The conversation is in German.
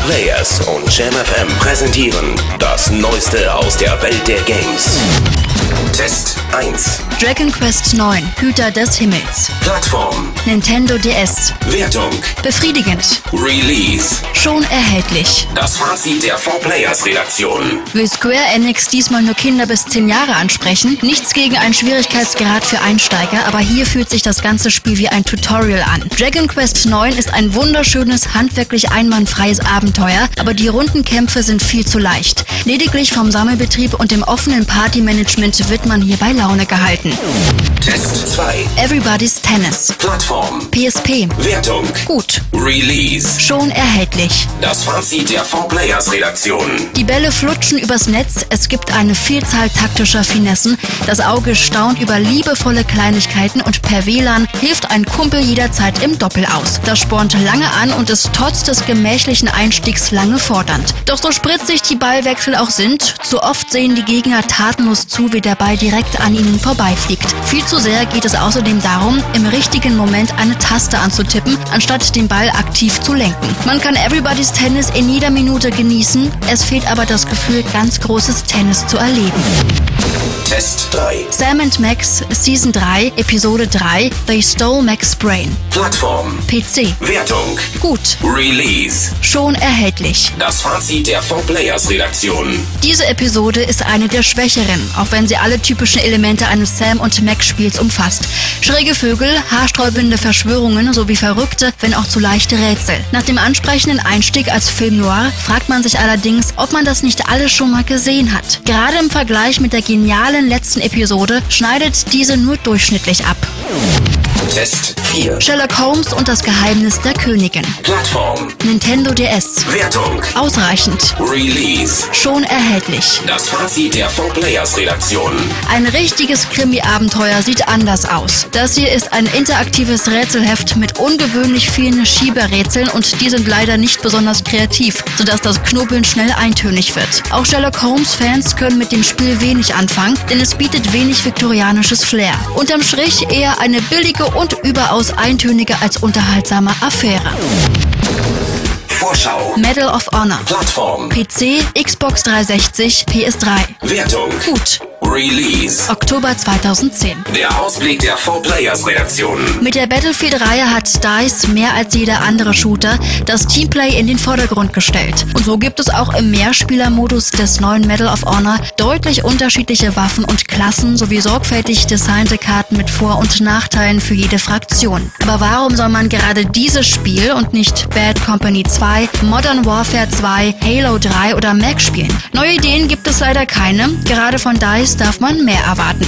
4Players und JamFM präsentieren das Neueste aus der Welt der Games. Test 1. Dragon Quest 9, Hüter des Himmels. Plattform. Nintendo DS. Wertung. Befriedigend. Release. Schon erhältlich. Das Fazit der 4Players Redaktion. Will Square Enix diesmal nur Kinder bis 10 Jahre ansprechen? Nichts gegen einen Schwierigkeitsgrad für Einsteiger, aber hier fühlt sich das ganze Spiel wie ein Tutorial an. Dragon Quest 9 ist ein wunderschönes, handwerklich einwandfreies Abenteuer, aber die Rundenkämpfe sind viel zu leicht. Lediglich vom Sammelbetrieb und dem offenen Partymanagement wird man hier bei Laune gehalten. Test 2. Everybody's Tennis. Plattform. PSP. Wertung. Gut. Release. Schon erhältlich. Das Fazit der 4Players Redaktion. Die Bälle flutschen übers Netz, es gibt eine Vielzahl taktischer Finessen, das Auge staunt über liebevolle Kleinigkeiten und per WLAN hilft ein Kumpel jederzeit im Doppel aus. Das spornt lange an und ist trotz des gemächlichen Einstiegs lange fordernd. Doch so spritzig die Ballwechsel auch sind, zu oft sehen die Gegner tatenlos zu, wie der Ball direkt an ihnen vorbeifliegt. Viel zu sehr geht es außerdem darum, im richtigen Moment eine Taste anzutippen, anstatt den Ball aktiv zu lenken. Man kann Everybody's Tennis in jeder Minute genießen, es fehlt aber das Gefühl, ganz großes Tennis zu erleben. Test 3. Sam and Max Season 3, Episode 3, They Stole Max Brain. Plattform. PC. Wertung. Gut. Release. Schon erhältlich. Das Fazit der 4Players Redaktion. Diese Episode ist eine der schwächeren, auch wenn sie alle typischen Elemente eines Sam- und Max-Spiels umfasst. Schräge Vögel, haarsträubende Verschwörungen sowie verrückte, wenn auch zu leichte Rätsel. Nach dem ansprechenden Einstieg als Film Noir fragt man sich allerdings, ob man das nicht alles schon mal gesehen hat. Gerade im Vergleich mit der genialen letzten Episode schneidet diese nur durchschnittlich ab. Test 4. Sherlock Holmes und das Geheimnis der Königin. Plattform. Nintendo DS. Wertung. Ausreichend. Release. Schon erhältlich. Das Fazit der 4Players Redaktion. Ein richtiges Krimi-Abenteuer sieht anders aus. Das hier ist ein interaktives Rätselheft mit ungewöhnlich vielen Schieberätseln und die sind leider nicht besonders kreativ, sodass das Knobeln schnell eintönig wird. Auch Sherlock Holmes-Fans können mit dem Spiel wenig anfangen, denn es bietet wenig viktorianisches Flair. Unterm Strich eher eine billige und überaus eintönige als unterhaltsame Affäre. Vorschau. Medal of Honor. Plattform. PC, Xbox 360, PS3. Wertung. Gut. Release. Oktober 2010. Der Ausblick der 4Players Redaktion. Mit der Battlefield-Reihe hat DICE mehr als jeder andere Shooter das Teamplay in den Vordergrund gestellt. Und so gibt es auch im Mehrspielermodus des neuen Medal of Honor deutlich unterschiedliche Waffen und Klassen sowie sorgfältig designte Karten mit Vor- und Nachteilen für jede Fraktion. Aber warum soll man gerade dieses Spiel und nicht Bad Company 2, Modern Warfare 2, Halo 3 oder Mac spielen? Neue Ideen gibt es leider keine. Gerade von DICE darf man mehr erwarten.